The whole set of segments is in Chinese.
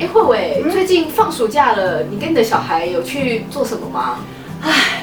哎，慧慧，最近放暑假了，你跟你的小孩有去做什么吗？唉，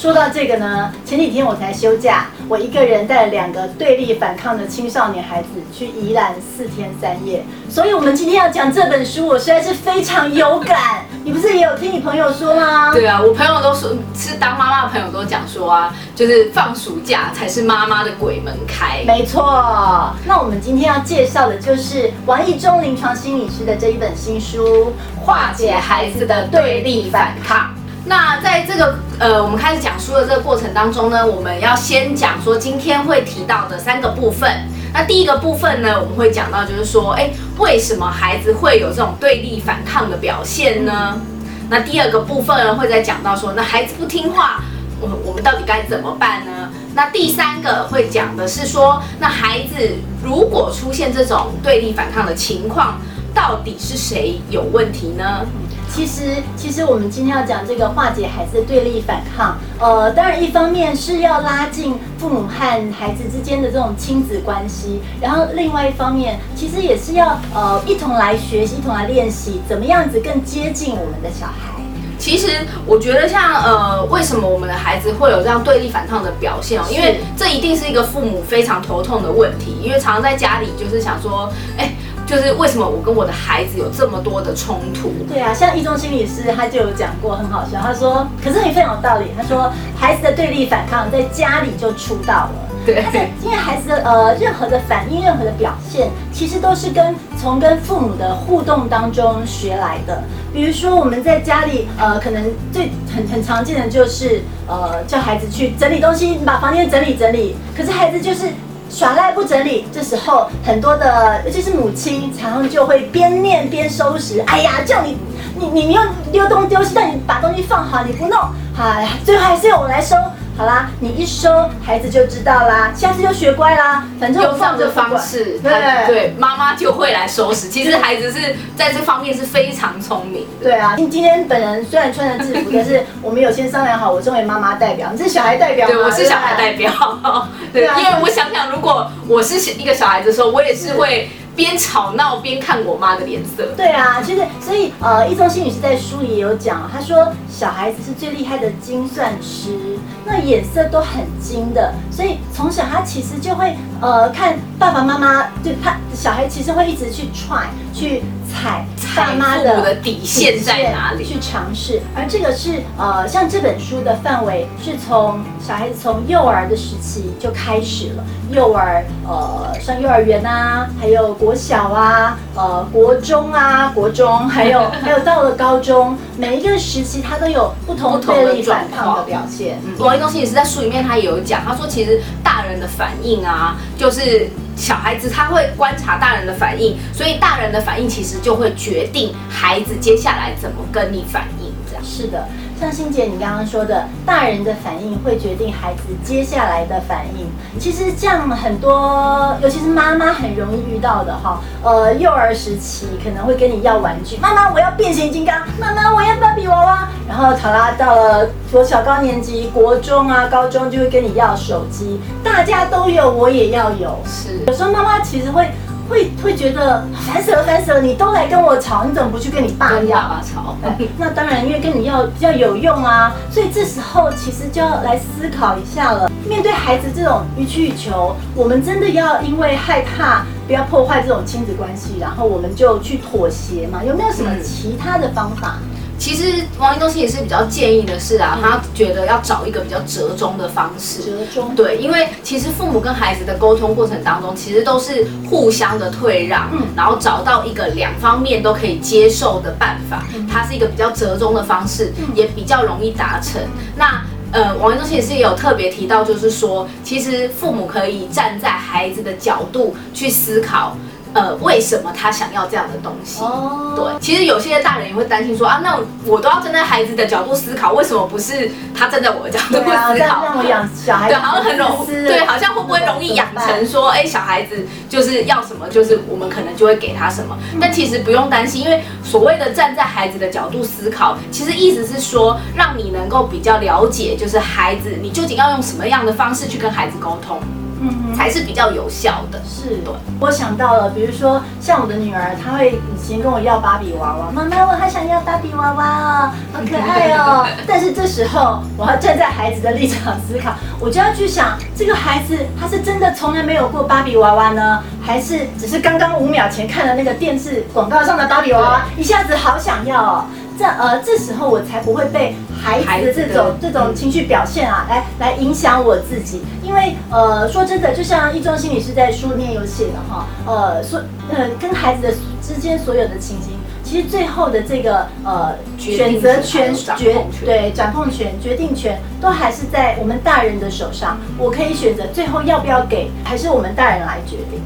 说到这个呢，前几天我才休假，我一个人带了两个对立反抗的青少年孩子去宜兰四天三夜，所以我们今天要讲这本书，我实在是非常有感。你不是也有听你朋友说吗？对啊，我朋友都说，是当妈妈的朋友都讲说啊，就是放暑假才是妈妈的鬼门开。没错，那我们今天要介绍的就是王义中临床心理师的这一本新书《化解孩子的对立反抗》。那在这个呃，我们开始讲书的这个过程当中呢，我们要先讲说今天会提到的三个部分。那第一个部分呢，我们会讲到就是说，哎，为什么孩子会有这种对立反抗的表现呢？那第二个部分呢，会再讲到说，那孩子不听话，我我们到底该怎么办呢？那第三个会讲的是说，那孩子如果出现这种对立反抗的情况，到底是谁有问题呢？其实，其实我们今天要讲这个化解孩子的对立反抗，呃，当然一方面是要拉近父母和孩子之间的这种亲子关系，然后另外一方面，其实也是要呃一同来学习，一同来练习，怎么样子更接近我们的小孩。其实我觉得像呃，为什么我们的孩子会有这样对立反抗的表现哦？因为这一定是一个父母非常头痛的问题，因为常常在家里就是想说，哎。就是为什么我跟我的孩子有这么多的冲突？对啊，像一中心理师他就有讲过，很好笑。他说，可是你非常有道理。他说，孩子的对立反抗在家里就出道了。对，因为孩子的呃任何的反应、任何的表现，其实都是跟从跟父母的互动当中学来的。比如说我们在家里呃，可能最很很常见的就是呃叫孩子去整理东西，把房间整理整理。可是孩子就是。耍赖不整理，这时候很多的，尤其是母亲，常常就会边念边收拾。哎呀，叫你，你你你又丢东丢西，但你把东西放好，你不弄，哎，最后还是由我来收。好啦，你一收，孩子就知道啦，下次就学乖啦。反正用这样的方式，对对，妈妈就会来收拾。其实孩子是在这方面是非常聪明。对啊，今今天本人虽然穿着制服，但是我们有先商量好，我作为妈妈代表，你是小孩代表对，我是小孩代表。对，因为我想想，如果我是一个小孩子的时候，我也是会。边吵闹边看我妈的脸色。对啊，其实所以呃，易中心女士在书里也有讲，她说小孩子是最厉害的精算师，那眼色都很精的，所以从小他其实就会呃看爸爸妈妈，就他小孩其实会一直去 try 去。踩爸妈的底线在哪里？去尝试，而这个是呃，像这本书的范围是从小孩子从幼儿的时期就开始了，幼儿呃上幼儿园啊，还有国小啊，呃国中啊，国中还有 还有到了高中，每一个时期他都有不同对立反抗的表现。王一东心也是在书里面他也有讲，他说其实大人的反应啊，就是。小孩子他会观察大人的反应，所以大人的反应其实就会决定孩子接下来怎么跟你反应。这样是的。像欣姐你刚刚说的，大人的反应会决定孩子接下来的反应。其实这样很多，尤其是妈妈很容易遇到的哈。呃，幼儿时期可能会跟你要玩具，妈妈我要变形金刚，妈妈我要芭比娃娃。然后考拉，到了国小高年级、国中啊、高中就会跟你要手机，大家都有，我也要有。是，有时候妈妈其实会。会会觉得烦死了，烦死了！你都来跟我吵，你怎么不去跟你爸要吵？那当然，因为跟你要比较有用啊。所以这时候其实就要来思考一下了。面对孩子这种予取予求，我们真的要因为害怕不要破坏这种亲子关系，然后我们就去妥协嘛？有没有什么其他的方法？其实王一东西也是比较建议的是啊，他觉得要找一个比较折中的方式。折中。对，因为其实父母跟孩子的沟通过程当中，其实都是互相的退让，嗯，然后找到一个两方面都可以接受的办法，它是一个比较折中的方式，也比较容易达成。那呃，王一东西也是有特别提到，就是说，其实父母可以站在孩子的角度去思考。呃，为什么他想要这样的东西？哦，对，其实有些大人也会担心说啊，那我都要站在孩子的角度思考，为什么不是他站在我的角度思考？让我养小孩，对，好像很容易，对，好像会不会容易养成说，哎，小孩子就是要什么，就是我们可能就会给他什么。但其实不用担心，因为所谓的站在孩子的角度思考，其实意思是说，让你能够比较了解，就是孩子，你究竟要用什么样的方式去跟孩子沟通。嗯，才是比较有效的。是，对。我想到了，比如说像我的女儿，她会以前跟我要芭比娃娃，妈妈，我好想要芭比娃娃哦，好可爱哦。但是这时候我要站在孩子的立场思考，我就要去想，这个孩子他是真的从来没有过芭比娃娃呢，还是只是刚刚五秒前看了那个电视广告上的芭比娃娃，一下子好想要哦。这呃，这时候我才不会被孩子的这种这种情绪表现啊，来来影响我自己。因为呃，说真的，就像一中心理师在书里面有写的哈，呃，说呃，跟孩子的之间所有的情形，其实最后的这个呃选择权、决对掌控权、决定权，都还是在我们大人的手上。我可以选择最后要不要给，还是我们大人来决定。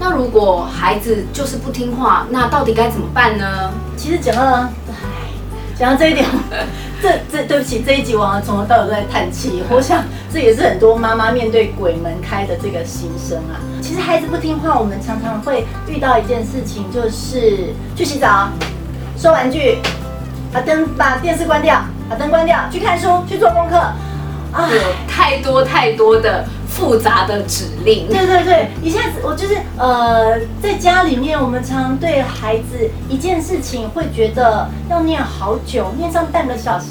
那如果孩子就是不听话，那到底该怎么办呢？其实讲到。讲到这一点，这这对不起，这一集我从头到尾都在叹气。我想这也是很多妈妈面对鬼门开的这个心声啊。其实孩子不听话，我们常常会遇到一件事情，就是去洗澡、收玩具、把灯、把电视关掉、把灯关掉、去看书、去做功课。啊，太多太多的。复杂的指令，对对对，一下子我就是呃，在家里面，我们常对孩子一件事情会觉得要念好久，念上半个小时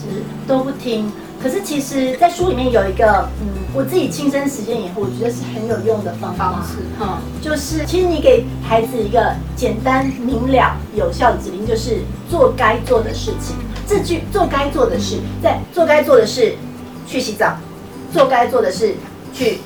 都不听。可是其实，在书里面有一个，嗯，我自己亲身实践以后，我觉得是很有用的方法，嗯，就是其实你给孩子一个简单明了、有效的指令，就是做该做的事情。这句做该做的事，在做该做的事去洗澡，做该做的事去。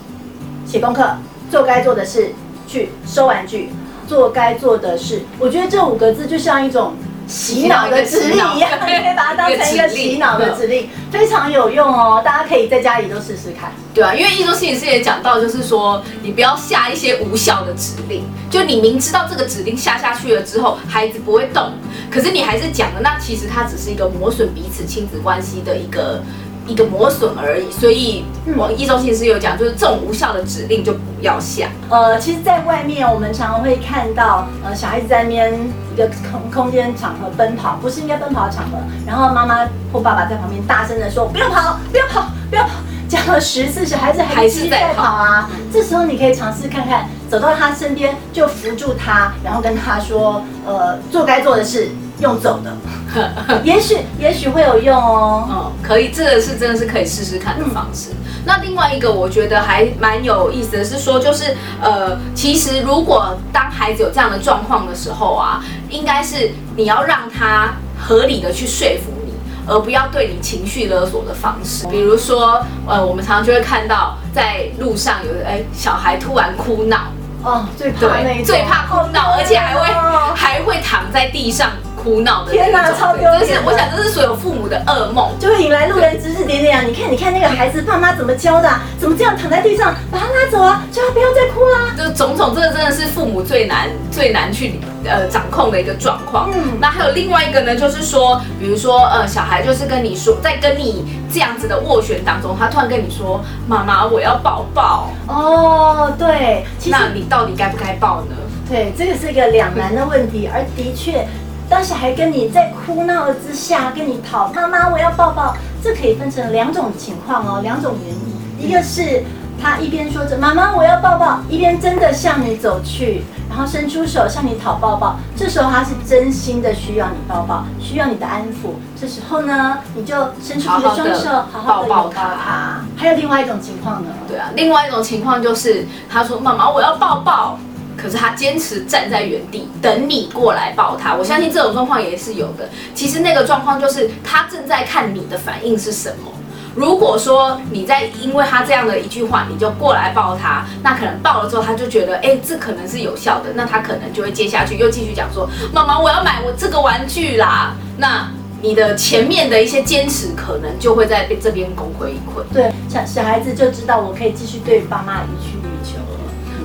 写功课，做该做的事，去收玩具，做该做的事。我觉得这五个字就像一种洗脑的指令一样，可以把它当成一个洗脑的指令，非常有用哦。大家可以在家里都试试看。对啊，因为一周心理师也讲到，就是说你不要下一些无效的指令，就你明知道这个指令下下去了之后，孩子不会动，可是你还是讲了，那其实它只是一个磨损彼此亲子关系的一个。一个磨损而已，所以我一中心师有讲，就是这种无效的指令就不要下。呃，其实，在外面我们常常会看到，呃，小孩子在那边一个空空间场合奔跑，不是应该奔跑的场合，然后妈妈或爸爸在旁边大声的说：“不要跑，不要跑，不要跑！”讲了十次，小孩子还是在跑啊。这时候你可以尝试看看，走到他身边就扶住他，然后跟他说：“呃，做该做的事。”用走的，也许也许会有用哦。嗯，可以，这个是真的是可以试试看的方式。那另外一个我觉得还蛮有意思的是说，就是呃，其实如果当孩子有这样的状况的时候啊，应该是你要让他合理的去说服你，而不要对你情绪勒索的方式。比如说，呃，我们常常就会看到在路上有哎小孩突然哭闹，哦，最怕那最怕哭闹，而且还会还会躺在地上。哭闹的天哪，超丢脸！我想，这是所有父母的噩梦，就会引来路人指指点点啊！你看，你看那个孩子，爸妈怎么教的？怎么这样躺在地上？把他拉走啊！叫他不要再哭啦！就种种，这个真的是父母最难最难去呃掌控的一个状况。嗯，那还有另外一个呢，就是说，比如说呃，小孩就是跟你说，在跟你这样子的斡旋当中，他突然跟你说：“妈妈，我要抱抱。”哦，对，那你到底该不该抱呢？对，这个是一个两难的问题，而的确。当小孩跟你在哭闹之下跟你讨妈妈，我要抱抱，这可以分成两种情况哦，两种原因。一个是他一边说着妈妈我要抱抱，一边真的向你走去，然后伸出手向你讨抱抱。这时候他是真心的需要你抱抱，需要你的安抚。这时候呢，你就伸出你的双手，好好的抱抱他。还有另外一种情况呢？对啊，另外一种情况就是他说妈妈我要抱抱。可是他坚持站在原地等你过来抱他，我相信这种状况也是有的。其实那个状况就是他正在看你的反应是什么。如果说你在因为他这样的一句话你就过来抱他，那可能抱了之后他就觉得哎这可能是有效的，那他可能就会接下去又继续讲说妈妈我要买我这个玩具啦。那你的前面的一些坚持可能就会在这边功亏一篑。对，小小孩子就知道我可以继续对爸妈予取予求。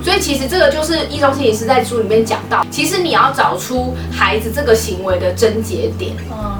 所以其实这个就是易中心理师在书里面讲到，其实你要找出孩子这个行为的症结点，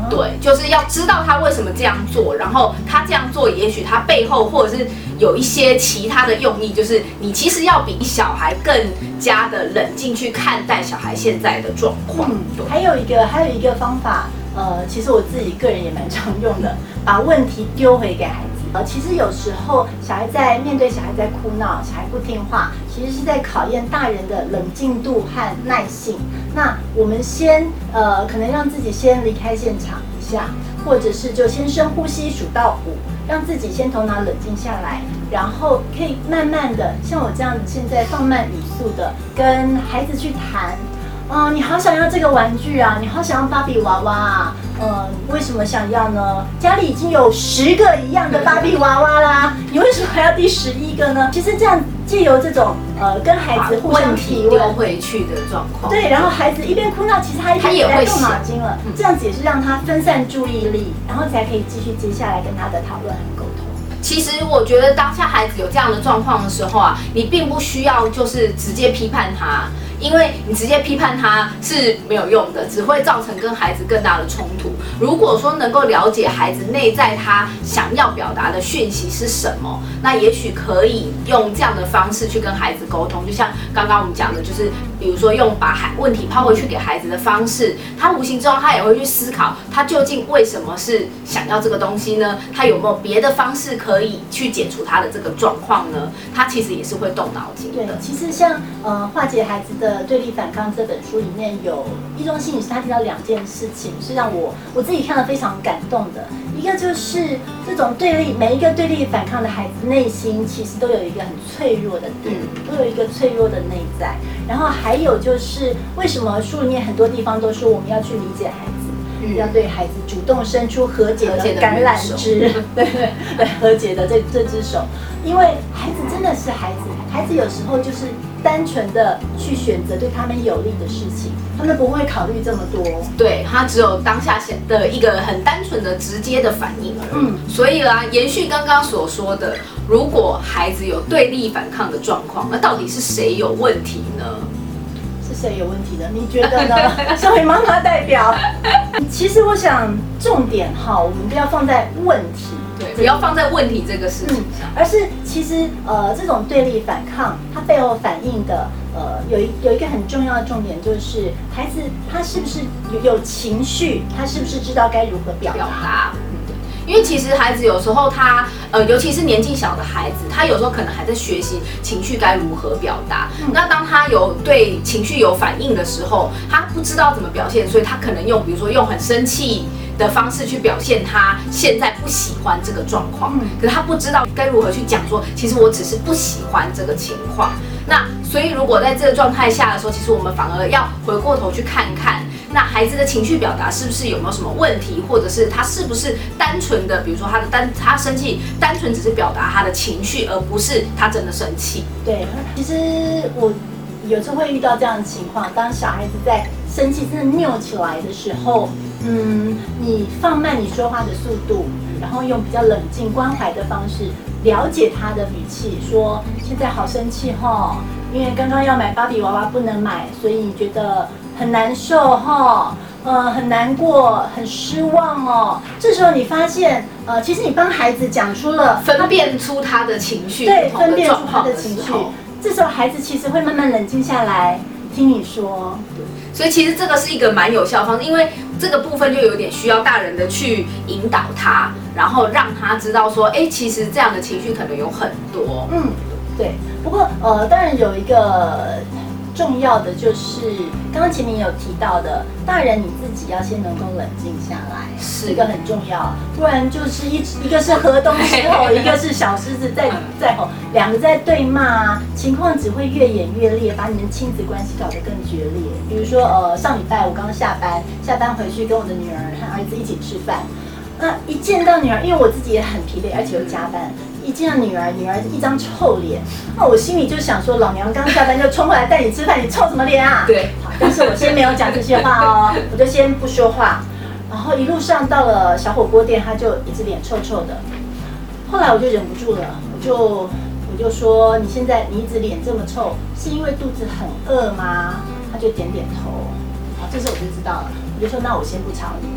对，就是要知道他为什么这样做，然后他这样做，也许他背后或者是有一些其他的用意，就是你其实要比小孩更加的冷静去看待小孩现在的状况。嗯，还有一个还有一个方法，呃，其实我自己个人也蛮常用的，把问题丢回给孩子。呃，其实有时候小孩在面对小孩在哭闹，小孩不听话，其实是在考验大人的冷静度和耐性。那我们先呃，可能让自己先离开现场一下，或者是就先深呼吸数到五，让自己先头脑冷静下来，然后可以慢慢的像我这样子，现在放慢语速的跟孩子去谈。啊，你好想要这个玩具啊！你好想要芭比娃娃啊！嗯，为什么想要呢？家里已经有十个一样的芭比娃娃啦，你为什么还要第十一个呢？其实这样借由这种呃跟孩子互相提问回去的状况，对，然后孩子一边哭闹，其实他一边在动脑筋了，这样子也是让他分散注意力，然后才可以继续接下来跟他的讨论和沟通。其实我觉得当下孩子有这样的状况的时候啊，你并不需要就是直接批判他。因为你直接批判他是没有用的，只会造成跟孩子更大的冲突。如果说能够了解孩子内在他想要表达的讯息是什么，那也许可以用这样的方式去跟孩子沟通。就像刚刚我们讲的，就是比如说用把孩问题抛回去给孩子的方式，他无形中他也会去思考，他究竟为什么是想要这个东西呢？他有没有别的方式可以去解除他的这个状况呢？他其实也是会动脑筋的。对，其实像呃化解孩子的。《对立反抗》这本书里面有一中心理师，他提到两件事情是让我我自己看了非常感动的。一个就是这种对立，每一个对立反抗的孩子内心其实都有一个很脆弱的点，都有一个脆弱的内在。然后还有就是为什么书里面很多地方都说我们要去理解孩子，要对孩子主动伸出和解的橄榄枝，对对对，和解的这这只手，因为孩子真的是孩子，孩子有时候就是。单纯的去选择对他们有利的事情，他们不会考虑这么多。对他只有当下想的一个很单纯的直接的反应而已。嗯，所以啦，延续刚刚所说的，如果孩子有对立反抗的状况，那到底是谁有问题呢？是谁有问题的？你觉得呢？身为妈妈代表，其实我想重点哈，我们不要放在问题。对，不要放在问题这个事情上，而是其实呃，这种对立反抗，它背后反映的呃，有一有一个很重要的重点，就是孩子他是不是有有情绪，他是不是知道该如何表达？因为其实孩子有时候他呃，尤其是年纪小的孩子，他有时候可能还在学习情绪该如何表达。那当他有对情绪有反应的时候，他不知道怎么表现，所以他可能用比如说用很生气。的方式去表现他现在不喜欢这个状况，可是他不知道该如何去讲说，其实我只是不喜欢这个情况。那所以如果在这个状态下的时候，其实我们反而要回过头去看看，那孩子的情绪表达是不是有没有什么问题，或者是他是不是单纯的，比如说他的单他生气，单纯只是表达他的情绪，而不是他真的生气。对，其实我有时候会遇到这样的情况，当小孩子在生气真的拗起来的时候。嗯，你放慢你说话的速度，然后用比较冷静关怀的方式了解他的语气，说现在好生气哈，因为刚刚要买芭比娃娃不能买，所以你觉得很难受哈，呃，很难过，很失望哦。这时候你发现，呃，其实你帮孩子讲出了分辨出他的情绪，对，分辨出他的情绪，这时候孩子其实会慢慢冷静下来。听你说，所以其实这个是一个蛮有效方式，因为这个部分就有点需要大人的去引导他，然后让他知道说，哎，其实这样的情绪可能有很多。嗯，对。不过呃，当然有一个。重要的就是刚刚前面有提到的，大人你自己要先能够冷静下来，是一个很重要，不然就是一一个是河东狮吼，一个是小狮子在在吼，两个在对骂，情况只会越演越烈，把你们亲子关系搞得更决裂。比如说呃，上礼拜我刚下班，下班回去跟我的女儿和儿子一起吃饭，那一见到女儿，因为我自己也很疲惫，而且又加班。一见到女儿，女儿一张臭脸，那我心里就想说，老娘刚下班就冲过来带你吃饭，你臭什么脸啊？对，好但是我先没有讲这些话哦，我就先不说话。然后一路上到了小火锅店，他就一直脸臭臭的。后来我就忍不住了，我就我就说，你现在你一直脸这么臭，是因为肚子很饿吗？他就点点头。好，这时候我就知道了，我就说，那我先不吵你。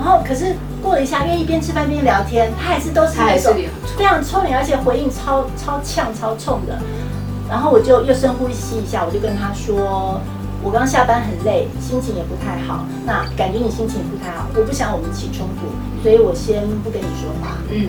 然后可是过了一下，因为一边吃饭一边聊天，他还是都是那种非常臭脸，而且回应超超呛、超冲的。然后我就又深呼吸一下，我就跟他说：“我刚下班很累，心情也不太好。那感觉你心情不太好，我不想我们起冲突，所以我先不跟你说话。”嗯。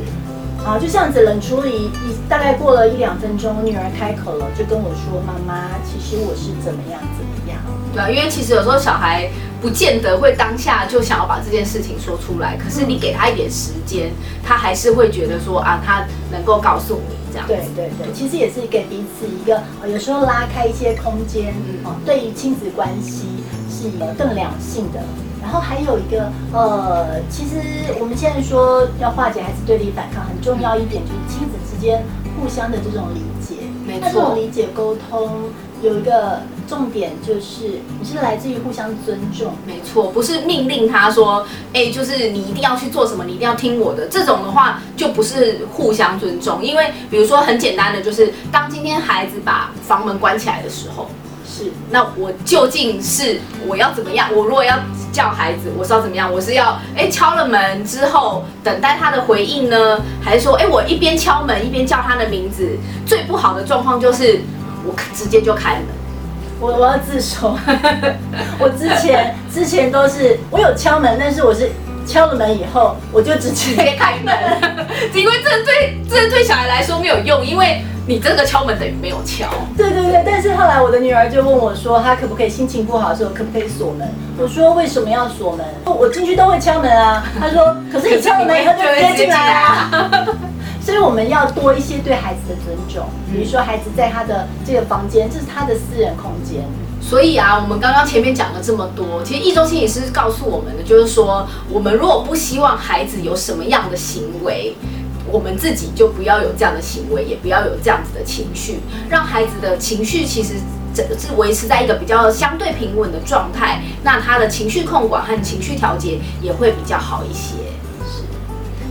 啊，就这样子冷处理，一大概过了一两分钟，我女儿开口了，就跟我说：“妈妈，其实我是怎么样怎么样。”对啊，因为其实有时候小孩不见得会当下就想要把这件事情说出来，可是你给他一点时间，他还是会觉得说啊，他能够告诉你这样。对对对，其实也是给彼此一个，呃有时候拉开一些空间，哦，对于亲子关系是一个更良性的。然后还有一个，呃，其实我们现在说要化解孩子对立反抗，很重要一点就是亲子之间互相的这种理解。没那这种错，理解沟通有一个重点就是，你是来自于互相尊重。没错，不是命令他说，哎、就是你一定要去做什么，你一定要听我的。这种的话就不是互相尊重，因为比如说很简单的，就是当今天孩子把房门关起来的时候，是，那我究竟是我要怎么样？我如果要叫孩子，我是要怎么样？我是要哎、敲了门之后等待他的回应呢，还是说哎、我一边敲门一边叫他的名字？最不好的状况就是我直接就开门。我我要自首，我之前之前都是我有敲门，但是我是敲了门以后我就直接 开门，因为这对这对小孩来说没有用，因为你这个敲门等于没有敲。对对对，但是后来我的女儿就问我说，她可不可以心情不好的时候可不可以锁门？我说为什么要锁门？我进去都会敲门啊。她说，可是你敲了门以后就直接进来啊。所以我们要多一些对孩子的尊重，比如说孩子在他的这个房间，这是他的私人空间。所以啊，我们刚刚前面讲了这么多，其实易中心也是告诉我们的就是说，我们如果不希望孩子有什么样的行为，我们自己就不要有这样的行为，也不要有这样子的情绪，让孩子的情绪其实整个是维持在一个比较相对平稳的状态，那他的情绪控管和情绪调节也会比较好一些。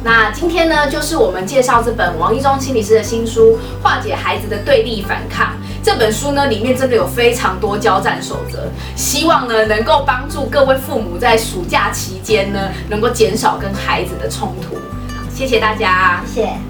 那今天呢，就是我们介绍这本王一中心理师的新书《化解孩子的对立反抗》。这本书呢，里面真的有非常多交战守则，希望呢能够帮助各位父母在暑假期间呢，能够减少跟孩子的冲突。谢谢大家。谢谢。